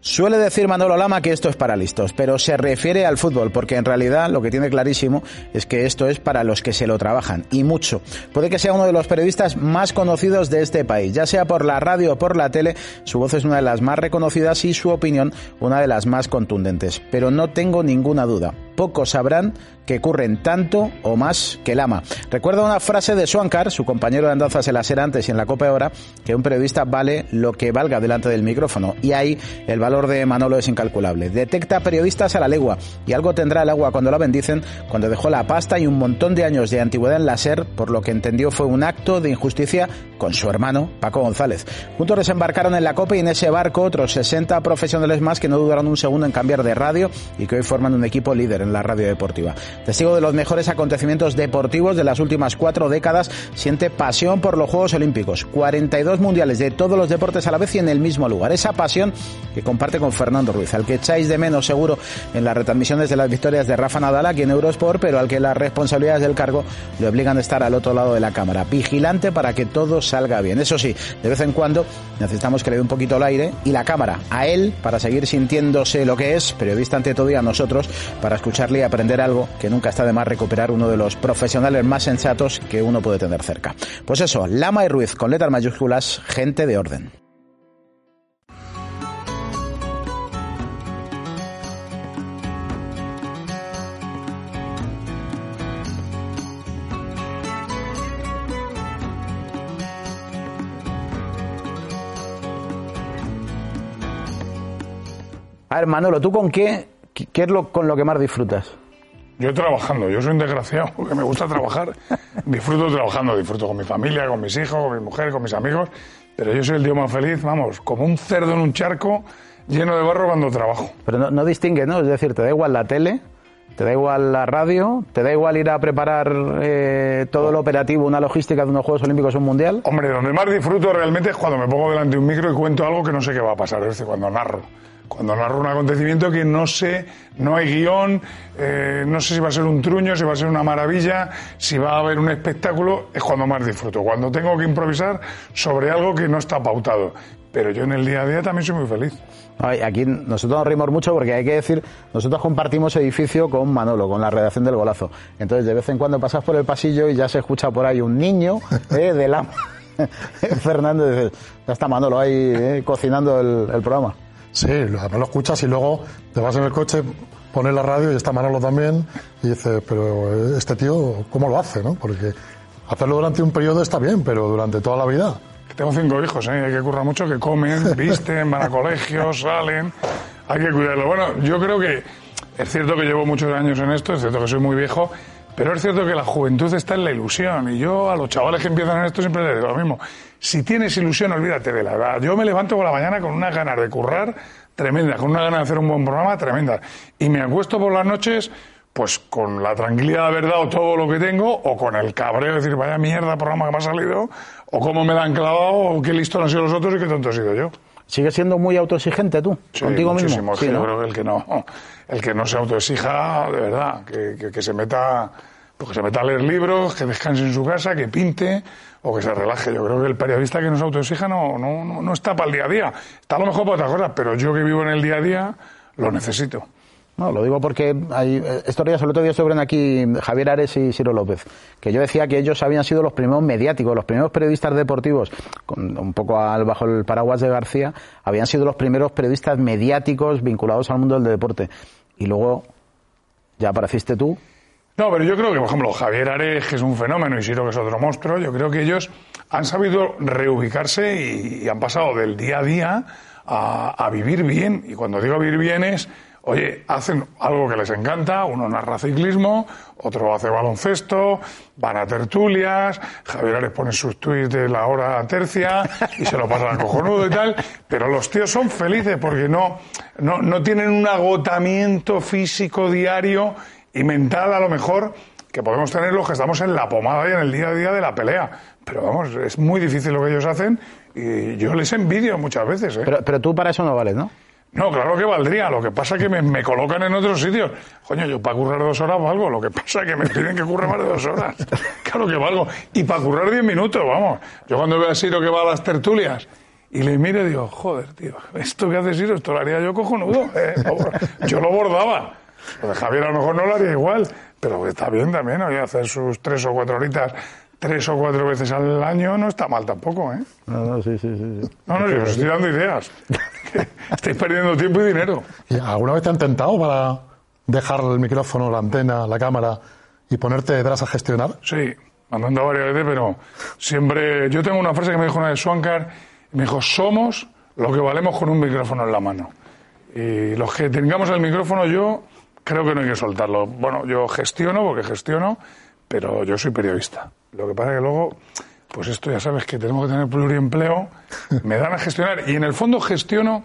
Suele decir Manolo Lama que esto es para listos, pero se refiere al fútbol, porque en realidad lo que tiene clarísimo es que esto es para los que se lo trabajan, y mucho. Puede que sea uno de los periodistas más conocidos de este país, ya sea por la radio o por la tele, su voz es una de las más reconocidas y su opinión una de las más contundentes. Pero no tengo ninguna duda, pocos sabrán que curren tanto o más que Lama. Recuerda una frase de Swankar, su compañero de andanzas en la SER antes y en la Copa Hora, que un periodista vale lo que valga delante del micrófono, y ahí el valor de Manolo es incalculable. Detecta periodistas a la legua y algo tendrá el agua cuando la bendicen, cuando dejó la pasta y un montón de años de antigüedad en la SER, por lo que entendió fue un acto de injusticia con su hermano Paco González. Juntos desembarcaron en la Copa y en ese barco otros 60 profesionales más que no dudaron un segundo en cambiar de radio y que hoy forman un equipo líder la radio deportiva. Testigo de los mejores acontecimientos deportivos de las últimas cuatro décadas, siente pasión por los Juegos Olímpicos. 42 mundiales de todos los deportes a la vez y en el mismo lugar. Esa pasión que comparte con Fernando Ruiz, al que echáis de menos seguro en las retransmisiones de las victorias de Rafa Nadal aquí en Eurosport, pero al que las responsabilidades del cargo le obligan a estar al otro lado de la cámara, vigilante para que todo salga bien. Eso sí, de vez en cuando necesitamos que le dé un poquito el aire y la cámara a él para seguir sintiéndose lo que es, periodista ante todo y a nosotros, para escucharle y aprender algo que nunca está de más recuperar uno de los profesionales más sensatos que uno puede tener cerca. Pues eso, Lama y Ruiz con letras mayúsculas, gente de orden. A Manolo, ¿tú con qué, qué es lo con lo que más disfrutas? Yo trabajando, yo soy un desgraciado, porque me gusta trabajar. disfruto trabajando, disfruto con mi familia, con mis hijos, con mi mujer, con mis amigos. Pero yo soy el tío más feliz, vamos, como un cerdo en un charco lleno de barro cuando trabajo. Pero no, no distingue, ¿no? Es decir, te da igual la tele, te da igual la radio, te da igual ir a preparar eh, todo lo operativo, una logística de unos Juegos Olímpicos o un Mundial. Hombre, donde más disfruto realmente es cuando me pongo delante de un micro y cuento algo que no sé qué va a pasar, es decir, cuando narro cuando narro un acontecimiento que no sé, no hay guion, eh, no sé si va a ser un truño, si va a ser una maravilla, si va a haber un espectáculo, es cuando más disfruto. Cuando tengo que improvisar sobre algo que no está pautado. Pero yo en el día a día también soy muy feliz. Aquí nosotros nos reímos mucho porque hay que decir, nosotros compartimos edificio con Manolo, con la redacción del golazo. Entonces de vez en cuando pasas por el pasillo y ya se escucha por ahí un niño eh, de la... Fernando dice, ya está Manolo ahí eh, cocinando el programa. Sí, además lo escuchas y luego te vas en el coche, pones la radio y está Manolo también y dices, pero este tío, ¿cómo lo hace? ¿no? Porque hacerlo durante un periodo está bien, pero durante toda la vida. Tengo cinco hijos, ¿eh? hay que currar mucho, que comen, visten, van a colegios, salen, hay que cuidarlo. Bueno, yo creo que es cierto que llevo muchos años en esto, es cierto que soy muy viejo, pero es cierto que la juventud está en la ilusión y yo a los chavales que empiezan en esto siempre les digo lo mismo. Si tienes ilusión, olvídate de la edad. Yo me levanto por la mañana con unas ganas de currar tremendas, con una ganas de hacer un buen programa tremenda. Y me acuesto por las noches pues con la tranquilidad de haber dado todo lo que tengo, o con el cabreo de decir, vaya mierda programa que me ha salido, o cómo me la han clavado, o qué listo han sido los otros y qué tonto he sido yo. ¿Sigues siendo muy autoexigente tú? contigo mismo. Sí, yo creo que el que no, el que no se autoexija, de verdad, que, que se meta pues que se meta a leer libros, que descanse en su casa, que pinte o que se relaje. Yo creo que el periodista que no se autoexija no, no, no, está para el día a día. Está a lo mejor para otras cosas, pero yo que vivo en el día a día lo necesito. No, lo digo porque hay historias, el otro día sobre aquí Javier Ares y Ciro López, que yo decía que ellos habían sido los primeros mediáticos, los primeros periodistas deportivos, un poco al, bajo el paraguas de García, habían sido los primeros periodistas mediáticos vinculados al mundo del deporte. Y luego ya apareciste tú no, pero yo creo que, por ejemplo, Javier Ares, que es un fenómeno, y Siro, que es otro monstruo, yo creo que ellos han sabido reubicarse y, han pasado del día a día a, vivir bien. Y cuando digo vivir bien es, oye, hacen algo que les encanta, uno narra ciclismo, otro hace baloncesto, van a tertulias, Javier Ares pone sus tweets de la hora tercia y se lo pasa a cojonudo y tal, pero los tíos son felices porque no, no, no tienen un agotamiento físico diario y mental a lo mejor que podemos tener los que estamos en la pomada y en el día a día de la pelea. Pero vamos, es muy difícil lo que ellos hacen y yo les envidio muchas veces. ¿eh? Pero, pero tú para eso no vales, ¿no? No, claro que valdría. Lo que pasa es que me, colocan en otros sitios. Coño, yo para currar dos horas valgo. Lo que pasa es que me piden que curre más de dos horas. Claro que valgo. Y para currar diez minutos, vamos. Yo cuando veo a Siro que va a las tertulias Y le miro y digo, joder, tío, esto que haces, Iro, esto lo haría yo cojonudo. ¿eh? Yo lo bordaba. Lo de Javier a lo mejor no lo haría igual, pero está bien también, oye, hacer sus tres o cuatro horitas tres o cuatro veces al año no está mal tampoco, ¿eh? No, no, sí, sí, sí. No, no, yo os estoy dando ideas. Estáis perdiendo tiempo y dinero. ¿Y ¿Alguna vez te han tentado para dejar el micrófono, la antena, la cámara y ponerte detrás a gestionar? Sí, me han tentado varias veces, pero siempre... Yo tengo una frase que me dijo una de Swankar, me dijo, somos lo que valemos con un micrófono en la mano. Y los que tengamos el micrófono, yo creo que no hay que soltarlo. Bueno, yo gestiono, porque gestiono, pero yo soy periodista. Lo que pasa es que luego, pues esto ya sabes que tenemos que tener pluriempleo, me dan a gestionar y en el fondo gestiono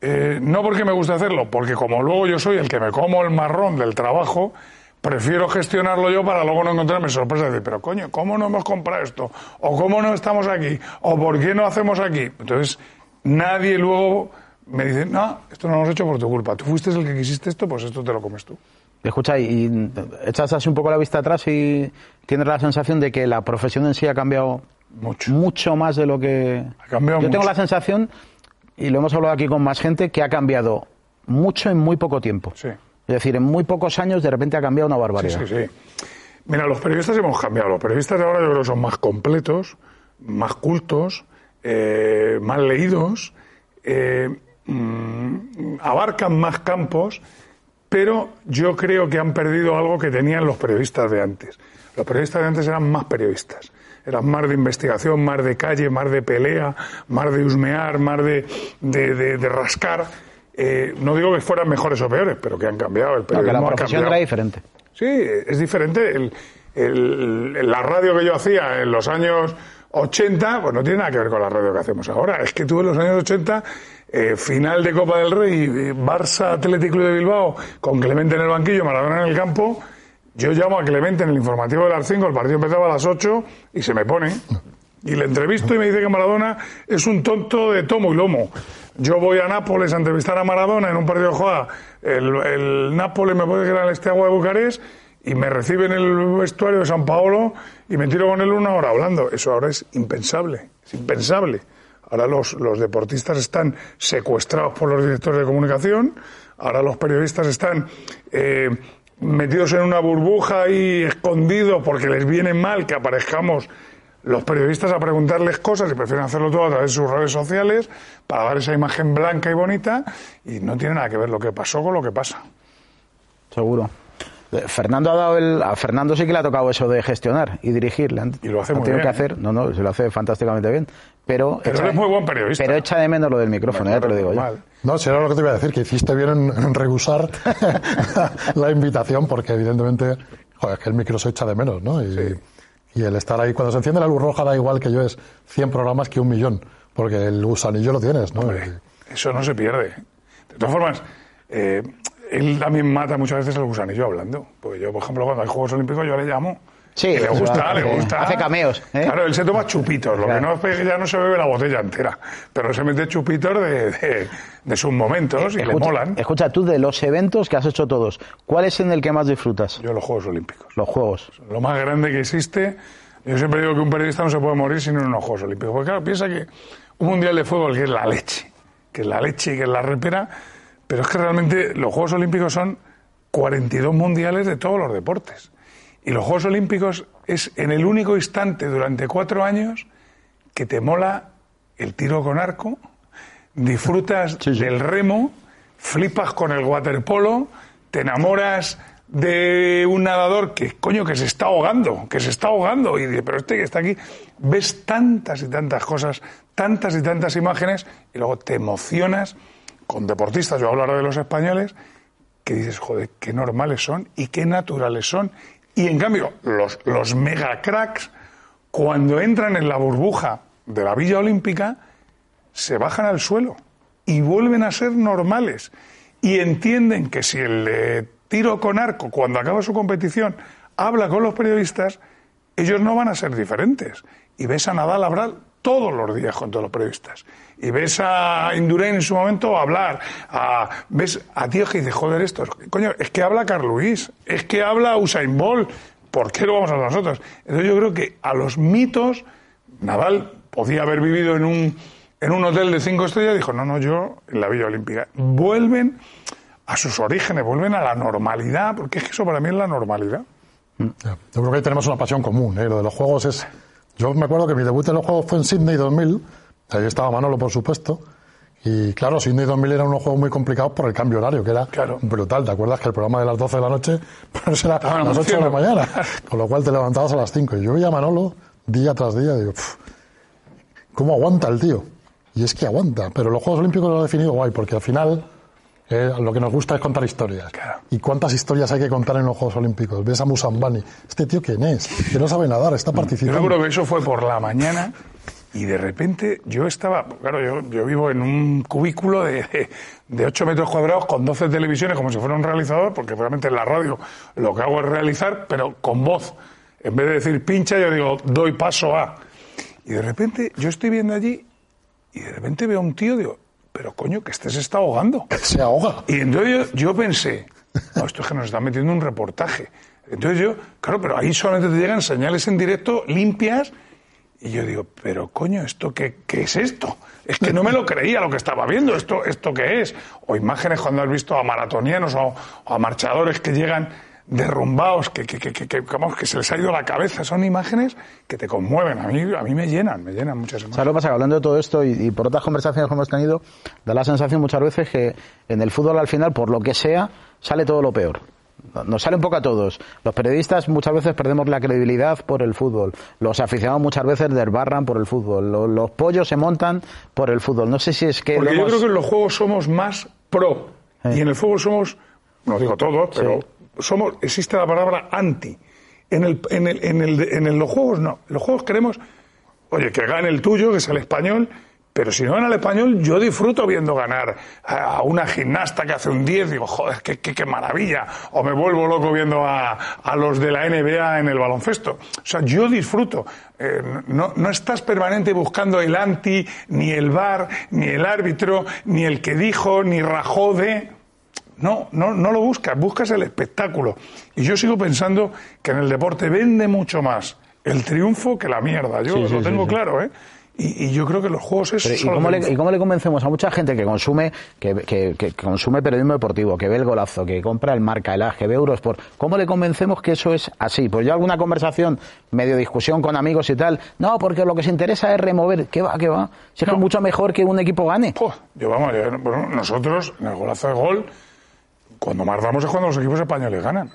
eh, no porque me guste hacerlo, porque como luego yo soy el que me como el marrón del trabajo, prefiero gestionarlo yo para luego no encontrarme sorpresa y decir, pero coño, ¿cómo no hemos comprado esto? ¿O cómo no estamos aquí? ¿O por qué no hacemos aquí? Entonces, nadie luego me dice, no, esto no lo hemos hecho por tu culpa. Tú fuiste el que quisiste esto, pues esto te lo comes tú. Escucha, y echas así un poco la vista atrás y tienes la sensación de que la profesión en sí ha cambiado Mucho. mucho más de lo que... Ha cambiado Yo tengo la sensación, y lo hemos hablado aquí con más gente, que ha cambiado mucho en muy poco tiempo. Sí. Es decir, en muy pocos años de repente ha cambiado una barbaridad. sí, sí. Mira, los periodistas hemos cambiado. Los periodistas de ahora yo creo que son más completos, más cultos, eh, más leídos, eh, mm, abarcan más campos, pero yo creo que han perdido algo que tenían los periodistas de antes. Los periodistas de antes eran más periodistas. Eran más de investigación, más de calle, más de pelea, más de husmear, más de, de, de- de rascar. Eh, no digo que fueran mejores o peores, pero que han cambiado. El No, que periodismo la ha profesión era diferente. Sí, es diferente. El, el- la radio que yo hacía en los años 80, pues no tiene nada que ver con la radio que hacemos ahora. Es que tú en los años 80, eh, final de Copa del Rey, Barça Atlético de Bilbao, con Clemente en el banquillo, Maradona en el campo. Yo llamo a Clemente en el informativo de las 5, el partido empezaba a las 8 y se me pone. Y le entrevisto y me dice que Maradona es un tonto de tomo y lomo. Yo voy a Nápoles a entrevistar a Maradona en un partido de juega. El, el Nápoles me puede quedar en este agua de Bucarest y me recibe en el vestuario de San Paolo y me tiro con él una hora hablando. Eso ahora es impensable, es impensable. Ahora los, los deportistas están secuestrados por los directores de comunicación, ahora los periodistas están eh, metidos en una burbuja y escondidos porque les viene mal que aparezcamos los periodistas a preguntarles cosas y prefieren hacerlo todo a través de sus redes sociales para dar esa imagen blanca y bonita y no tiene nada que ver lo que pasó con lo que pasa. Seguro. Eh, Fernando ha dado el, a Fernando sí que le ha tocado eso de gestionar y dirigir. Le han- Y lo hace ha muy bien, que ¿eh? hacer, no, no, se lo hace fantásticamente bien. Pero, Pero es muy buen periodista. Pero echa de menos lo del micrófono, ya te lo digo yo. No, si era lo que te iba a decir, que hiciste bien en, en rehusar la invitación, porque evidentemente, joder, es que el micro se echa de menos, ¿no? Y, y el estar ahí, cuando se enciende la luz roja da igual que yo es 100 programas que un millón, porque el gusanillo lo tienes, ¿no? Hombre, eso no se pierde. De todas formas, eh, él también mata muchas veces el gusanillo hablando. Porque yo, por ejemplo, cuando hay Juegos Olímpicos, yo le llamo. Sí, Y le gusta, le gusta. hace cameos, ¿eh? Claro, él se toma chupitos. Lo Claro. que no es que ya no se bebe la botella entera. Pero se mete chupitos de, de, de sus momentos y le Escucha, molan. escucha, tú de los eventos que has hecho todos, ¿cuál es en el que más disfrutas? Yo los Juegos Olímpicos. Los juegos. Lo más grande que existe. Yo siempre digo que un periodista no se puede morir sin unos Juegos Olímpicos. Porque claro, piensa que un mundial de fútbol que es la leche, que es la leche y que es la repera, pero es que realmente los Juegos Olímpicos son 42 mundiales de todos los deportes. Y los Juegos Olímpicos es en el único instante durante cuatro años que te mola el tiro con arco, disfrutas Sí, sí. del remo, flipas con el waterpolo, te enamoras de un nadador que, coño, que se está ahogando, que se está ahogando, y dice, pero este que está aquí, ves tantas y tantas cosas, tantas y tantas imágenes, y luego te emocionas con deportistas, yo hablaré de los españoles, que dices, joder, qué normales son y qué naturales son. Y en cambio, los, los mega cracks, cuando entran en la burbuja de la Villa Olímpica, se bajan al suelo y vuelven a ser normales. Y entienden que si el de tiro con arco, cuando acaba su competición, habla con los periodistas, ellos no van a ser diferentes. Y ves a Nadal hablar todos los días con todos los periodistas. Y ves a Indurain en su momento hablar. Ves a tíos que dices, joder, esto, coño, es que habla Carl Luis, es que habla Usain Bolt, ¿por qué lo vamos a nosotros? Entonces yo creo que a los mitos, Nadal podía haber vivido en un, en un hotel de cinco estrellas, dijo, no, no, yo en la Villa Olímpica. Vuelven a sus orígenes, vuelven a la normalidad, porque es que eso para mí es la normalidad. Yo creo que ahí tenemos una pasión común, ¿eh? lo de los juegos es... Yo me acuerdo que mi debut en los juegos fue en Sydney 2000, ahí estaba Manolo, por supuesto, y claro, Sydney 2000 era unos juegos muy complicados por el cambio horario, que era brutal. ¿Te acuerdas que el programa de las 12 de la noche pues era a las 8 de la mañana? Con lo cual te levantabas a las 5. Y yo veía a Manolo día tras día y digo, ¿cómo aguanta el tío? Y es que aguanta. Pero los Juegos Olímpicos lo ha definido guay, porque al final eh, lo que nos gusta es contar historias. ¿Y cuántas historias hay que contar en los Juegos Olímpicos? Ves a Musambani. ¿Este tío quién es? Que no sabe nadar, está participando. Yo creo que eso fue por la mañana y de repente yo estaba, claro, yo, yo vivo en un cubículo de, de 8 metros cuadrados con 12 televisiones como si fuera un realizador, porque realmente en la radio lo que hago es realizar, pero con voz. En vez de decir pincha, yo digo doy paso a. Y de repente yo estoy viendo allí y de repente veo a un tío, digo, pero coño, que este se está ahogando. Se ahoga. Y entonces yo, yo pensé, no, esto es que nos está metiendo un reportaje. Entonces yo, claro, pero ahí solamente te llegan señales en directo limpias y yo digo, pero coño, ¿esto qué, qué, es esto? Es que no me lo creía lo que estaba viendo, ¿esto, esto qué es? O imágenes cuando has visto a maratonianos o, o a marchadores que llegan derrumbados, que, que, que, que, que se les ha ido la cabeza. Son imágenes que te conmueven. A mí, a mí me llenan, me llenan muchas emociones. ¿Sabes lo que pasa? Hablando de todo esto y, y, por otras conversaciones que hemos tenido, da la sensación muchas veces que en el fútbol al final, por lo que sea, sale todo lo peor. Nos sale un poco a todos. Los periodistas muchas veces perdemos la credibilidad por el fútbol. Los aficionados muchas veces desbarran por el fútbol. Los, los pollos se montan por el fútbol. No sé si es que. Porque hemos... yo creo que en los juegos somos más pro. Eh. Y en el fútbol somos, no digo todos, pero sí. Somos, existe la palabra anti. En, el, en, el, en, el, en los juegos no. En los juegos queremos, oye, que gane el tuyo, que es el español, pero si no gana el español, yo disfruto viendo ganar a una gimnasta que hace un 10, digo, joder, qué, qué, qué, maravilla. O me vuelvo loco viendo a, a, los de la NBA en el baloncesto. O sea, yo disfruto. Eh, no, no, estás permanente buscando el anti, ni el bar, ni el árbitro, ni el que dijo, ni rajó de. No, no, no lo buscas, buscas el espectáculo. Y yo sigo pensando que en el deporte vende mucho más el triunfo que la mierda. Yo sí, lo sí, tengo sí, claro, ¿eh? Y, y, yo creo que los juegos es. Pero, ¿y, cómo le, ¿y, cómo le, convencemos a mucha gente que consume que, que, que, consume periodismo deportivo, que ve el golazo, que compra el marca, el AG, ve Eurosport? ¿Cómo le convencemos que eso es así? Pues yo alguna conversación, medio discusión con amigos y tal, no, porque lo que se interesa es remover. ¿Qué va, qué va? Si es no. que es mucho mejor que un equipo gane. Pues, yo vamos, yo, bueno, nosotros en el golazo de gol, cuando más damos es cuando los equipos españoles ganan.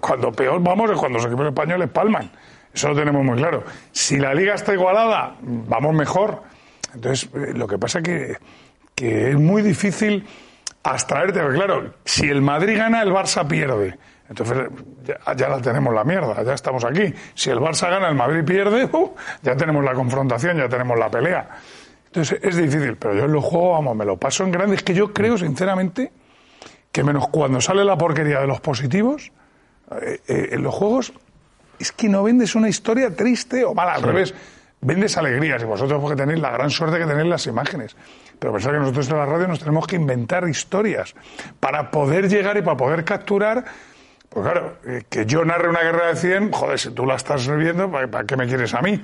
Cuando peor vamos es cuando los equipos españoles palman. Eso lo tenemos muy claro. Si la liga está igualada, vamos mejor. Entonces, eh, lo que pasa es que, que es muy difícil abstraerte. Porque claro, si el Madrid gana, el Barça pierde. Entonces, ya, ya, la tenemos la mierda, ya estamos aquí. Si el Barça gana, el Madrid pierde, uh, ya tenemos la confrontación, ya tenemos la pelea. Entonces, es difícil, pero yo en los juegos, vamos, me lo paso en grande. Es que yo creo, sinceramente, que menos cuando sale la porquería de los positivos, eh, eh, en los juegos es que no vendes una historia triste o mala, al sí. revés, vendes alegrías y vosotros porque tenéis la gran suerte de tener las imágenes. Pero pensar que nosotros en la radio nos tenemos que inventar historias para poder llegar y para poder capturar. Pues claro, eh, que yo narre una guerra de 100, joder, si tú la estás viendo, ¿para qué me quieres a mí?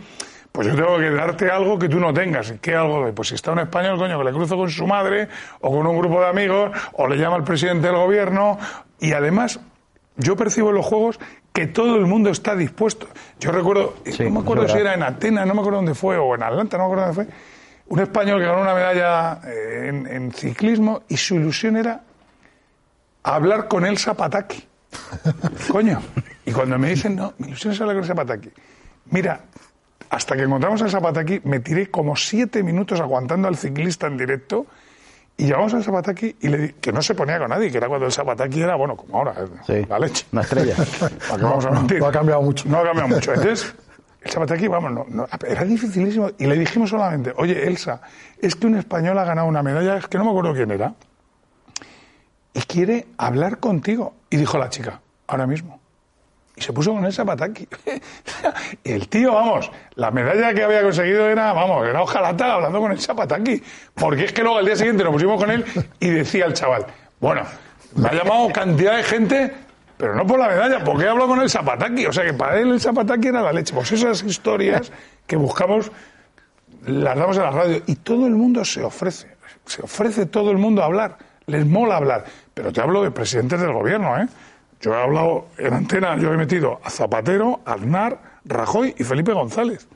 Pues yo tengo que darte algo que tú no tengas. ¿Y qué algo? Pues si está un español, coño, que le cruzo con su madre, o con un grupo de amigos, o le llama al presidente del gobierno, y además yo percibo en los juegos que todo el mundo está dispuesto. Yo recuerdo, sí, no me acuerdo si era en Atenas, no me acuerdo dónde fue, o en Atlanta, no me acuerdo dónde fue, un español que ganó una medalla eh, en, en, ciclismo y su ilusión era hablar con Elsa Pataki. Coño. Y cuando me dicen, no, mi ilusión es hablar con Elsa Pataki. Mira, hasta que encontramos a Elsa Pataki, me tiré como siete minutos aguantando al ciclista en directo y llegamos al Zapataki y le di, que no se ponía con nadie, que era cuando el Zapataki era, bueno, como ahora, sí, la leche. Una estrella. ¿Para qué vamos a mentir? No, no, ha cambiado mucho. No ha cambiado mucho. Entonces, el Zapataki, vamos, no, no, era dificilísimo. Y le dijimos solamente, oye, Elsa, es que un español ha ganado una medalla, es que no me acuerdo quién era, y quiere hablar contigo. Y dijo la chica, ahora mismo y se puso con el Zapataki. el tío, vamos, la medalla que había conseguido era, vamos, era ojalata hablando con el Zapataki. Porque es que luego al día siguiente nos pusimos con él y decía el chaval, bueno, me ha llamado cantidad de gente, pero no por la medalla, porque he hablado con el Zapataki. O sea que para él el Zapataki era la leche. Pues esas historias que buscamos las damos en la radio y todo el mundo se ofrece. Se ofrece todo el mundo a hablar. Les mola hablar. Pero te hablo de presidentes del gobierno, ¿eh? Yo he hablado en antena, yo he metido a Zapatero, Aznar, Rajoy y Felipe González.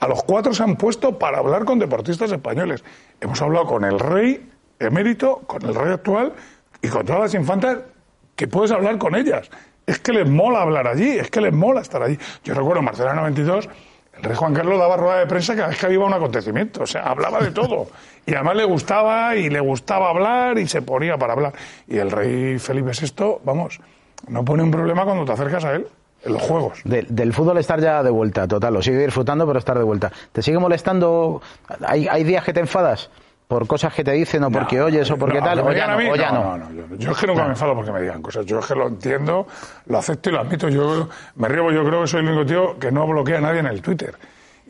A los cuatro se han puesto para hablar con deportistas españoles. Hemos hablado con el rey emérito, con el rey actual y con todas las infantas que puedes hablar con ellas. Es que les mola hablar allí, es que les mola estar allí. Yo recuerdo en Barcelona 92, el rey Juan Carlos daba rueda de prensa cada vez que había un acontecimiento, o sea, hablaba de todo. Y además le gustaba y le gustaba hablar y se ponía para hablar. Y el rey Felipe VI, vamos, no pone un problema cuando te acercas a él en los juegos. del fútbol estar ya de vuelta, total, lo sigue disfrutando, pero estar de vuelta. ¿Te sigue molestando? ¿Hay, hay días que te enfadas? por cosas que te dicen o porque oyes o porque tal, o ya, no, o ya no. Yo, es que nunca me enfado porque me digan cosas. Yo es que lo entiendo, lo acepto y lo admito. Yo me río, yo creo que soy el único tío que no bloquea a nadie en el Twitter.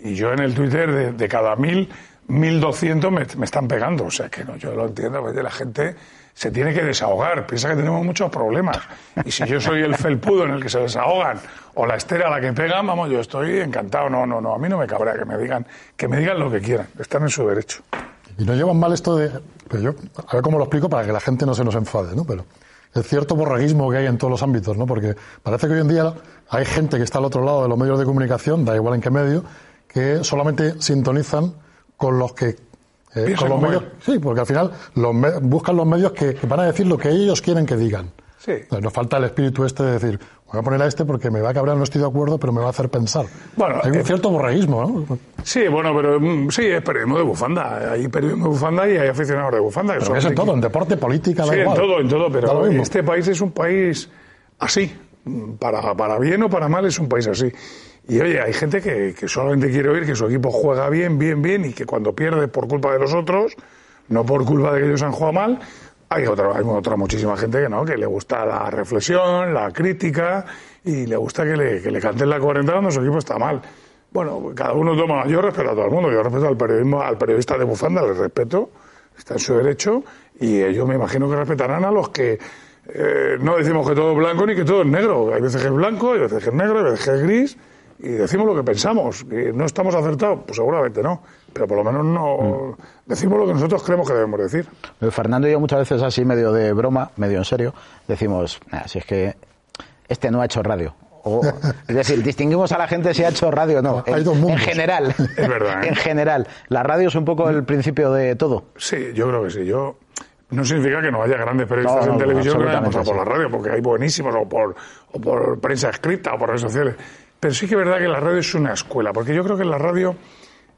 Y yo en el Twitter, de, de cada mil, mil doscientos me, me, están pegando. O sea que no, yo lo entiendo, porque la gente se tiene que desahogar. Piensa que tenemos muchos problemas. Y si yo soy el felpudo en el que se desahogan o la estera a la que pegan, vamos, yo estoy encantado. No, no, no. A mí no me cabrea que me digan, que me digan lo que quieran. Están en su derecho. Y no llevan mal esto de. Pero yo, a ver cómo lo explico para que la gente no se nos enfade, ¿no? Pero el cierto borreguismo que hay en todos los ámbitos, ¿no? Porque parece que hoy en día hay gente que está al otro lado de los medios de comunicación, da igual en qué medio, que solamente sintonizan con los que eh, con los medios, sí, porque al final los buscan los medios que, van a decir lo que ellos quieren que digan. Sí. nos falta el espíritu este de decir, voy a poner a este porque me va a cabrear, no estoy de acuerdo, pero me va a hacer pensar. Bueno, hay un eh, cierto borreísmo, ¿no? Sí, bueno, pero mm, sí, es periodismo de bufanda. Hay periodismo de bufanda y hay aficionados de bufanda. Pero es en todo, en deporte, política, sí, en todo, en todo, pero este país es un país así. Para, para bien o para mal es un país así. Y oye, hay gente que, que, solamente quiere oír que su equipo juega bien, bien, bien y que cuando pierde por culpa de los otros, no por culpa de que ellos han jugado mal, hay otra, hay otra muchísima gente que no, que le gusta la reflexión, la crítica y le gusta que le, que le canten la cuarenta cuando su equipo está mal. Bueno, cada uno toma, yo respeto a todo el mundo, yo respeto al periodismo, al periodista de bufanda, le respeto, está en su derecho y ellos me imagino que respetarán a los que eh, no decimos que todo es blanco ni que todo es negro. Hay veces que es blanco, hay veces que es negro, hay veces que es gris y decimos lo que pensamos. Que no estamos acertados, pues seguramente no. Pero por lo menos no decimos lo que nosotros creemos que debemos decir. Fernando y yo muchas veces así, medio de broma, medio en serio, decimos, si es que este no ha hecho radio. O, es decir, distinguimos a la gente si ha hecho radio o no. En, en general. Es verdad. ¿eh? En general. La radio es un poco el principio de todo. Sí, yo creo que sí. Yo no significa que no haya grandes periodistas en televisión que vayan por la radio, porque hay buenísimos, o por, o por prensa escrita, o por redes sociales. Pero sí que es verdad que la radio es una escuela, porque yo creo que la radio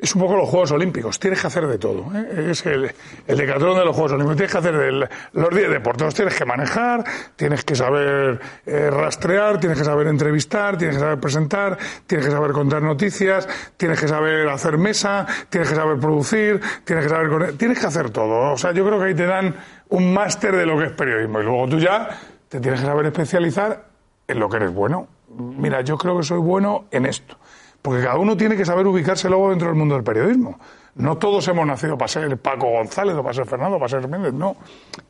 es un poco los Juegos Olímpicos, tienes que hacer de todo. ¿eh? Es el, el decatrón de los Juegos Olímpicos, tienes que hacer de los 10 deportes, tienes que manejar, tienes que saber eh, rastrear, tienes que saber entrevistar, tienes que saber presentar, tienes que saber contar noticias, tienes que saber hacer mesa, tienes que saber producir, tienes que saber... Tienes que hacer todo. O sea, yo creo que ahí te dan un máster de lo que es periodismo y luego tú ya te tienes que saber especializar en lo que eres bueno mira, yo creo que soy bueno en esto. Porque cada uno tiene que saber ubicarse luego dentro del mundo del periodismo. No todos hemos nacido para ser Paco González o para ser Fernando para ser Méndez, no.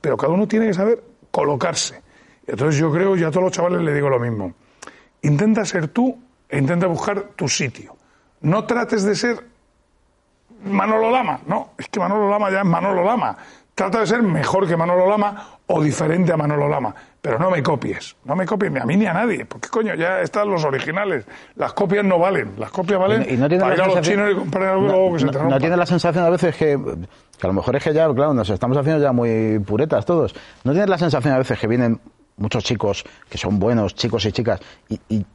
Pero cada uno tiene que saber colocarse. Entonces yo creo, y a todos los chavales les digo lo mismo. Intenta ser tú e intenta buscar tu sitio. No trates de ser Manolo Lama, no, es que Manolo Lama ya es Manolo Lama. Trata de ser mejor que Manolo Lama o diferente a Manolo Lama. Pero no me copies. No me copies ni a mí ni a nadie. Porque, coño, ya están los originales. Las copias no valen. Las copias valen y, no para ir a los chinos y comprar algo que se te No tiene la sensación a veces que, que a lo mejor es que ya, claro, nos estamos haciendo ya muy puretas todos. ¿No tienes la sensación a veces que vienen muchos chicos que son buenos, chicos y chicas, y, y,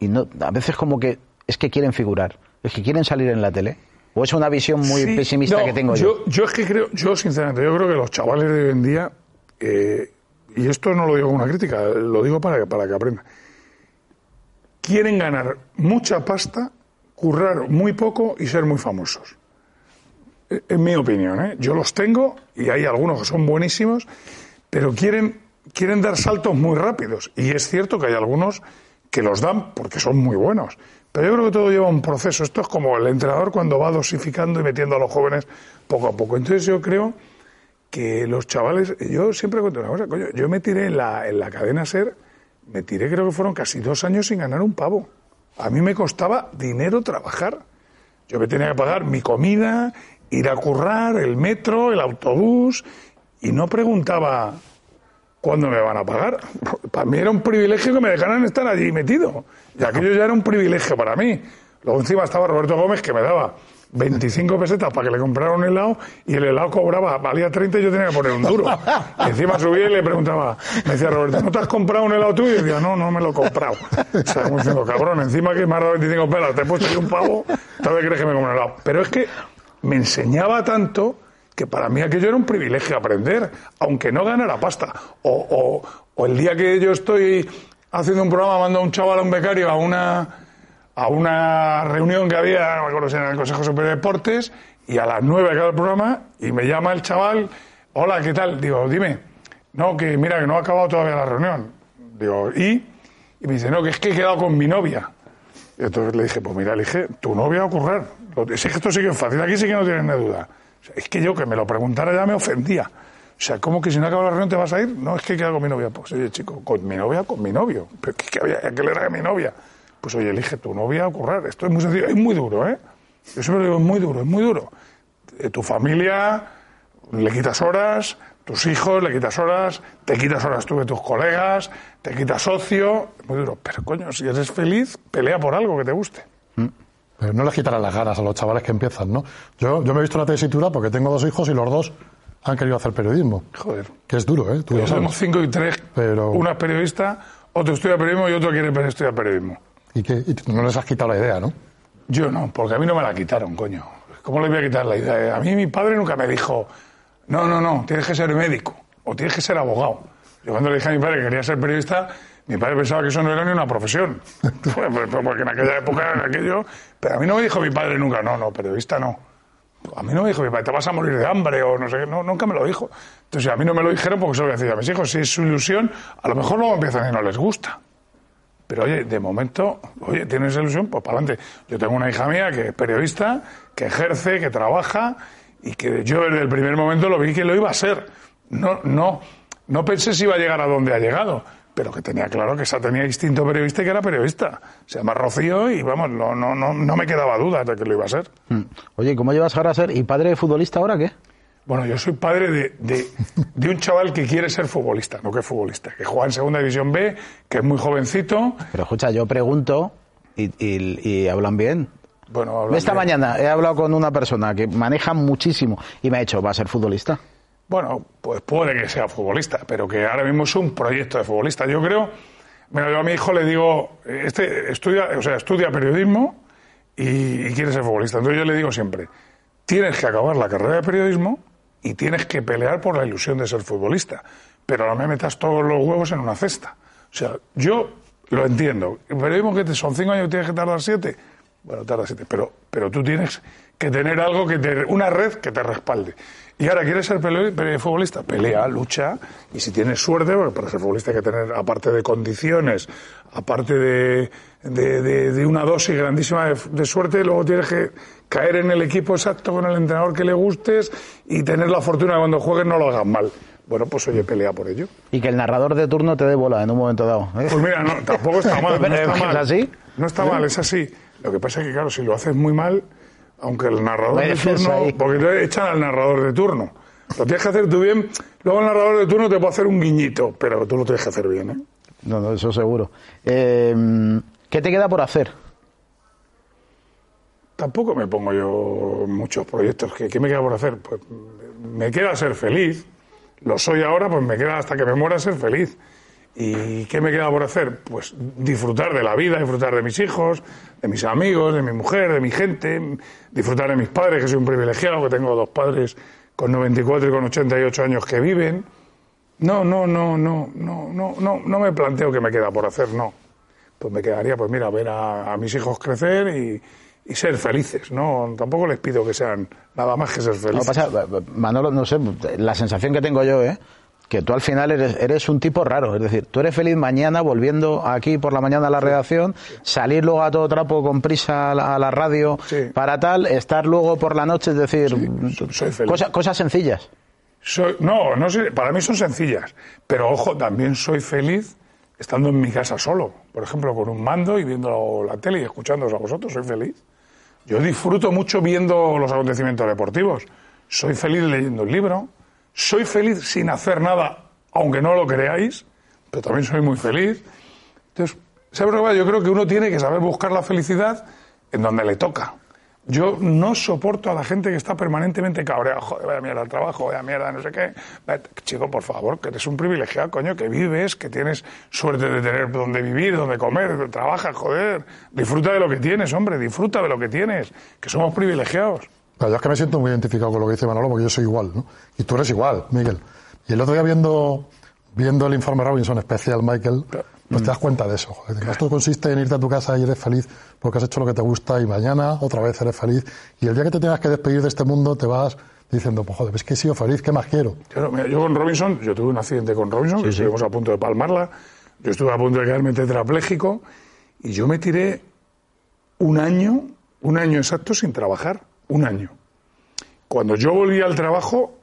y no, a veces como que es que quieren figurar, es que quieren salir en la tele? ¿O es una visión muy pesimista que tengo yo? yo? es que creo, yo sinceramente, yo creo que los chavales de hoy en día, eh, y esto no lo digo como una crítica, lo digo para, para que aprendan, quieren ganar mucha pasta, currar muy poco y ser muy famosos. E, en mi opinión, ¿eh? yo los tengo y hay algunos que son buenísimos, pero quieren, quieren dar saltos muy rápidos. Y es cierto que hay algunos que los dan porque son muy buenos. Pero yo creo que todo lleva un proceso. Esto es como el entrenador cuando va dosificando y metiendo a los jóvenes poco a poco. Entonces yo creo que los chavales, yo siempre cuento una cosa, coño, yo me tiré en la, en la cadena SER, me tiré creo que fueron casi dos años sin ganar un pavo. A mí me costaba dinero trabajar. Yo me tenía que pagar mi comida, ir a currar, el metro, el autobús, y no preguntaba cuándo me van a pagar. Para mí era un privilegio que me dejaran estar allí metido. Y aquello ya era un privilegio para mí. Luego encima estaba Roberto Gómez que me daba 25 pesetas para que le comprara un helado y el helado cobraba, valía 30 y yo tenía que poner un duro. Encima subía y le preguntaba, me decía Roberto, ¿no te has comprado un helado tú? Y yo decía, no, no me lo he comprado. O sea, como diciendo, cabrón, encima que me has dado 25 pelas, te he puesto ahí un pavo, tal vez crees que me compre un helado. Pero es que me enseñaba tanto que para mí aquello era un privilegio aprender, aunque no ganara pasta. O, o, o el día que yo estoy haciendo un programa, mando a un chaval a un becario a una a una reunión que había, no me acuerdo si era en el Consejo Superior de Deportes, y a las nueve acaba el programa, y me llama el chaval, hola, ¿qué tal? Digo, dime, no, que mira, que no ha acabado todavía la reunión. Digo, ¿y? Y me dice, no, que es que he quedado con mi novia. Y entonces le dije, pues mira, le dije, tu novia va a ocurrir. Es que esto sí que es fácil, aquí sí que no tienes ni duda. Es que yo que me lo preguntara ya me ofendía. O sea, ¿cómo que si no acaba la reunión te vas a ir? No, es que he quedado con mi novia. Pues oye, chico, con mi novia, con mi novio. Pero que, había, que era mi novia pues oye, elige tu novia a currar. Esto es muy sencillo, es muy duro, ¿eh? Yo siempre digo, es muy duro, es muy duro. Eh, tu familia, le quitas horas, tus hijos, le quitas horas, te quitas horas tú de tus colegas, te quitas socio, es muy duro. Pero coño, si eres feliz, pelea por algo que te guste. Mm. Pero no les quitarán las ganas a los chavales que empiezan, ¿no? Yo, yo me he visto la tesitura porque tengo dos hijos y los dos han querido hacer periodismo. Joder. Que es duro, ¿eh? Tú somos cinco y tres. Pero... Una es periodista, otro estudia periodismo y otro quiere estudiar periodismo. ¿Y, que, no les has quitado la idea, ¿no? Yo no, porque a mí no me la quitaron, coño. ¿Cómo les voy a quitar la idea? A mí mi padre nunca me dijo, no, no, no, tienes que ser médico o tienes que ser abogado. Yo cuando le dije a mi padre que quería ser periodista, mi padre pensaba que eso no era ni una profesión. porque en aquella época aquello... Pero a mí no me dijo mi padre nunca, no, no, periodista no. A mí no me dijo mi padre, te vas a morir de hambre o no sé qué. No, nunca me lo dijo. Entonces a mí no me lo dijeron porque se lo voy a decir a mis hijos. Si es su ilusión, a lo mejor luego empiezan y no les gusta. Pero oye, de momento, oye, tienes ilusión, pues para adelante. Yo tengo una hija mía que es periodista, que ejerce, que trabaja y que yo desde el primer momento lo vi que lo iba a ser. No, no, no pensé si iba a llegar a donde ha llegado, pero que tenía claro que esa tenía instinto periodista y que era periodista. Se llama Rocío y vamos, no, no, no, no me quedaba duda de que lo iba a ser. Mm. Oye, ¿cómo llevas ahora a ser? ¿Y padre de futbolista ahora qué? Bueno, yo soy padre de, de, de, un chaval que quiere ser futbolista, no que es futbolista, que juega en Segunda División B, que es muy jovencito. Pero escucha, yo pregunto y, y, y hablan bien. Bueno, hablan Esta bien. mañana he hablado con una persona que maneja muchísimo y me ha dicho, ¿va a ser futbolista? Bueno, pues puede que sea futbolista, pero que ahora mismo es un proyecto de futbolista. Yo creo, bueno, yo a mi hijo le digo, este estudia, o sea, estudia periodismo y, y quiere ser futbolista. Entonces yo le digo siempre, tienes que acabar la carrera de periodismo y tienes que pelear por la ilusión de ser futbolista. Pero no me metas todos los huevos en una cesta. O sea, yo lo entiendo. El periodismo que son cinco años y tienes que tardar siete. Bueno, tarda siete, pero, pero tú tienes que tener algo que te, una red que te respalde. Y ahora quieres ser futbolista, pelea, lucha, y si tienes suerte, porque para ser futbolista hay que tener, aparte de condiciones, aparte de, de, de, de una dosis grandísima de, de, suerte, luego tienes que caer en el equipo exacto con el entrenador que le gustes y tener la fortuna de cuando juegues no lo hagas mal. Bueno, pues oye, pelea por ello. Y que el narrador de turno te dé bola en un momento dado. ¿eh? Pues mira, no, tampoco está mal. No está mal. ¿Es así? No está mal, es así. Lo que pasa es que, claro, si lo haces muy mal, aunque el narrador de turno, ahí. porque te echan al narrador de turno. Lo tienes que hacer tú bien, luego el narrador de turno te puede hacer un guiñito, pero tú lo tienes que hacer bien, ¿eh? No, no, eso seguro. Eh, ¿Qué te queda por hacer? Tampoco me pongo yo muchos proyectos. ¿Qué, ¿Qué, me queda por hacer? Pues me queda ser feliz. Lo soy ahora, pues me queda hasta que me muera ser feliz. ¿Y qué me queda por hacer? Pues disfrutar de la vida, disfrutar de mis hijos, de mis amigos, de mi mujer, de mi gente, disfrutar de mis padres, que soy un privilegiado, que tengo dos padres con 94 y con 88 años que viven. No, no, no, no, no, no, no, no me planteo que me queda por hacer, no. Pues me quedaría, pues mira, ver a, a mis hijos crecer y, y, ser felices, ¿no? Tampoco les pido que sean nada más que ser felices. No, pasa, Manolo, no sé, la sensación que tengo yo, ¿eh? Que tú al final eres, eres, un tipo raro. Es decir, tú eres feliz mañana volviendo aquí por la mañana a la redacción, salir luego a todo trapo con prisa a la, a la radio sí. para tal, estar luego por la noche, es decir, sí, soy feliz. Cosa, cosas sencillas. Soy, no, no sé, para mí son sencillas. Pero ojo, también soy feliz estando en mi casa solo. Por ejemplo, con un mando y viendo la tele y escuchándoos a vosotros, soy feliz. Yo disfruto mucho viendo los acontecimientos deportivos. Soy feliz leyendo un libro. Soy feliz sin hacer nada, aunque no lo creáis, pero también soy muy feliz. Entonces, ¿sabes lo que Yo creo que uno tiene que saber buscar la felicidad en donde le toca. Yo no soporto a la gente que está permanentemente cabreada. Joder, vaya mierda al trabajo, vaya mierda, no sé qué. Chico, por favor, que eres un privilegiado, coño, que vives, que tienes suerte de tener donde vivir, donde comer, trabajas, joder. Disfruta de lo que tienes, hombre, disfruta de lo que tienes, que somos privilegiados. Yo es que me siento muy identificado con lo que dice Manolo, porque yo soy igual, ¿no? Y tú eres igual, Miguel. Y el otro día viendo, viendo el informe Robinson especial, Michael, pues te das cuenta de eso. Joder. Esto consiste en irte a tu casa y eres feliz porque has hecho lo que te gusta y mañana otra vez eres feliz. Y el día que te tengas que despedir de este mundo te vas diciendo, pues joder, es que he sido feliz, ¿qué más quiero? yo con Robinson, yo tuve un accidente con Robinson, que estuvimos a punto de palmarla, yo estuve a punto de quedarme tetrapléjico y yo me tiré un año, un año exacto sin trabajar, un año. Cuando yo volví al trabajo,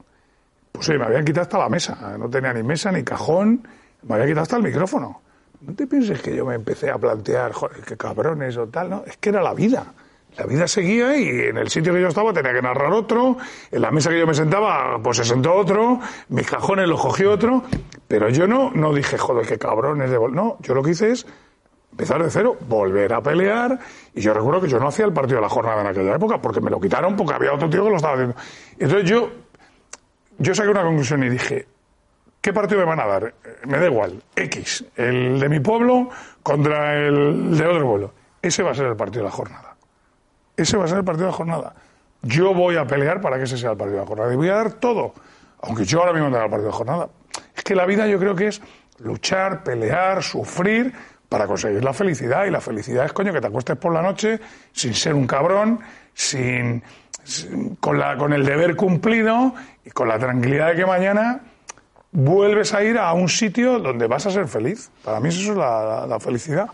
pues me habían quitado hasta la mesa, no tenía ni mesa ni cajón, me había quitado hasta el micrófono. No te pienses que yo me empecé a plantear, joder, qué cabrones o tal, ¿no? Es que era la vida. La vida seguía y en el sitio que yo estaba tenía que narrar otro, en la mesa que yo me sentaba, pues se sentó otro, mis cajones los cogió otro, pero yo no, no dije, joder, qué cabrones de... No, yo lo que hice es empezar de cero, volver a pelear, y yo recuerdo que yo no hacía el partido de la jornada en aquella época, porque me lo quitaron porque había otro tío que lo estaba haciendo. Entonces yo, yo saqué una conclusión y dije, ¿Qué partido me van a dar? Me da igual. X. El de mi pueblo contra el de otro pueblo. Ese va a ser el partido de la jornada. Ese va a ser el partido de la jornada. Yo voy a pelear para que ese sea el partido de la jornada. Y voy a dar todo. Aunque yo ahora mismo tenga el partido de la jornada. Es que la vida yo creo que es luchar, pelear, sufrir para conseguir la felicidad. Y la felicidad es, coño, que te acuestes por la noche sin ser un cabrón, sin, con, la, con el deber cumplido y con la tranquilidad de que mañana vuelves a ir a un sitio donde vas a ser feliz. Para mí eso es la, felicidad.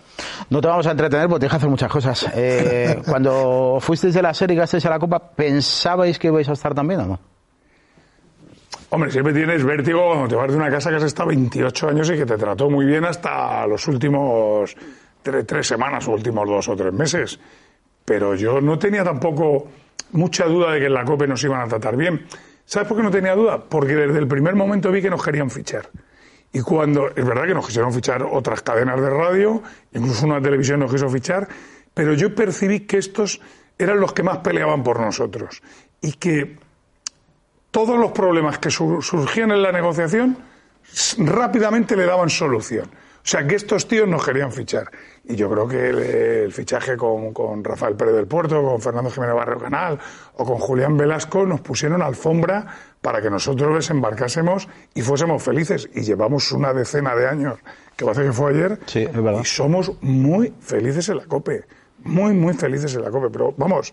No te vamos a entretener porque tienes que hacer muchas cosas. Eh, cuando fuisteis de la serie y gasteis a la Copa, ¿pensabais que ibais a estar también o no? Hombre, siempre tienes vértigo cuando te vas de una casa que has estado 28 años y que te trató muy bien hasta los últimos tres, semanas o últimos dos o tres meses. Pero yo no tenía tampoco mucha duda de que en la COPE nos iban a tratar bien. ¿Sabes por qué no tenía duda? Porque desde el primer momento vi que nos querían fichar. Y cuando, es verdad que nos quisieron fichar otras cadenas de radio, incluso una televisión nos quiso fichar, pero yo percibí que estos eran los que más peleaban por nosotros. Y que todos los problemas que surgían en la negociación rápidamente le daban solución. O sea, que estos tíos nos querían fichar. Y yo creo que el, fichaje con, con, Rafael Pérez del Puerto, con Fernando Jiménez Barrio Canal o con Julián Velasco nos pusieron alfombra para que nosotros desembarcásemos y fuésemos felices. Y llevamos una decena de años, que parece que fue ayer, sí, es verdad. y somos muy felices en la COPE. Muy, muy felices en la COPE. Pero vamos,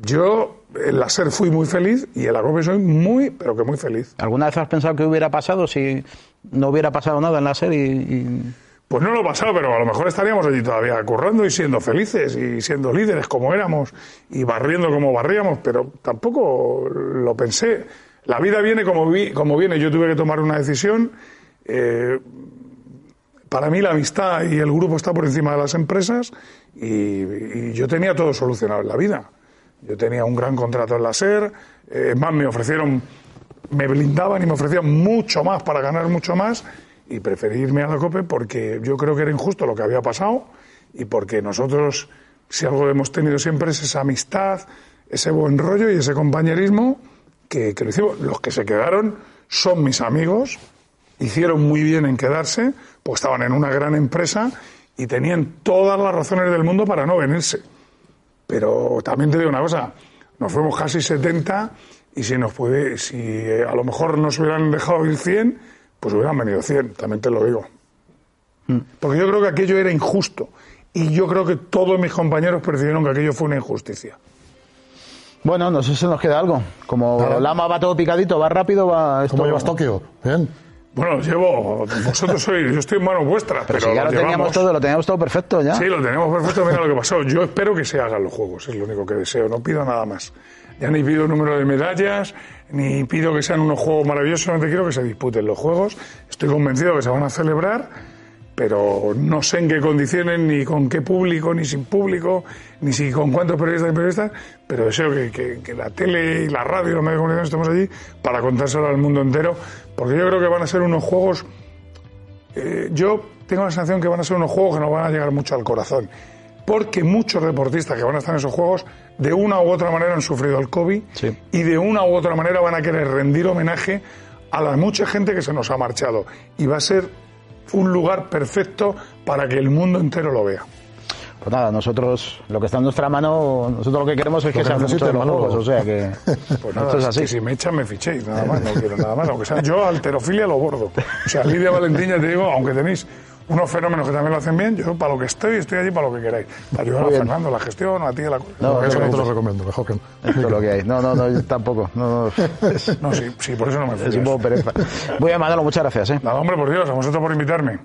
yo en la SER fui muy feliz y en la COPE soy muy, pero que muy feliz. ¿Alguna vez has pensado que hubiera pasado si no hubiera pasado nada en la SER y... Pues no lo ha pasado, pero a lo mejor estaríamos allí todavía currando y siendo felices y siendo líderes como éramos y barriendo como barríamos, pero tampoco lo pensé. La vida viene como, vi, como viene. Yo tuve que tomar una decisión. Eh, para mí la amistad y el grupo está por encima de las empresas y yo tenía todo solucionado en la vida. Yo tenía un gran contrato en la SER, eh, más me ofrecieron, me blindaban y me ofrecían mucho más para ganar mucho más y preferí irme a la COPE porque yo creo que era injusto lo que había pasado y porque nosotros, si algo hemos tenido siempre es esa amistad, ese buen rollo y ese compañerismo que, que lo hicimos. Los que se quedaron son mis amigos, hicieron muy bien en quedarse, pues estaban en una gran empresa y tenían todas las razones del mundo para no venirse. Pero también te digo una cosa, nos fuimos casi 70 y si nos puede, si eh, a lo mejor nos hubieran dejado ir 100, pues hubieran venido 100, también te lo digo. Mm. Porque yo creo que aquello era injusto y yo creo que todos mis compañeros percibieron que aquello fue una injusticia. Bueno, no sé si nos queda algo. Como Lama va todo picadito, va rápido, va... ¿Cómo llevas Tokio? Bien. Bueno, llevo, vosotros sois, yo estoy en manos vuestras, pero, pero ya lo, teníamos todo, lo teníamos todo perfecto ya. Sí, lo teníamos perfecto, mira lo que pasó. Yo espero que se hagan los juegos, es lo único que deseo, no pido nada más. Ya ni pido número de medallas, ni pido que sean unos juegos maravillosos, solamente quiero que se disputen los juegos. Estoy convencido que se van a celebrar pero no sé en qué condiciones, ni con qué público, ni sin público, ni si con cuántos periodistas y periodistas, pero deseo que, que, la tele y la radio y los medios de comunicación estemos allí para contárselo al mundo entero, porque yo creo que van a ser unos juegos, eh, yo tengo la sensación que van a ser unos juegos que nos van a llegar mucho al corazón, porque muchos deportistas que van a estar en esos juegos, de una u otra manera han sufrido el COVID y de una u otra manera van a querer rendir homenaje a la mucha gente que se nos ha marchado. Y va a ser un lugar perfecto para que el mundo entero lo vea. Pues nada, nosotros, lo que está en nuestra mano, nosotros lo que queremos es que, sean muchos de los juegos, o sea que... Pues nada, es así. si me echan me fichéis, nada más, no quiero nada más, aunque sea yo alterofilia lo bordo. O sea, Lidia Valentín ya te digo, aunque tenéis unos fenómenos que también lo hacen bien. Yo, para lo que estoy, estoy allí para lo que queráis. Para ayudar a Fernando, la gestión, a ti, la No, eso no te lo recomiendo, mejor que no. Esto es lo que hay. No, no, no, yo tampoco. No, no. no sí, sí, por eso no me fío. Es un poco pereza. Voy a Manolo, muchas gracias. ¿eh? Nada, hombre, por Dios, a vosotros por invitarme.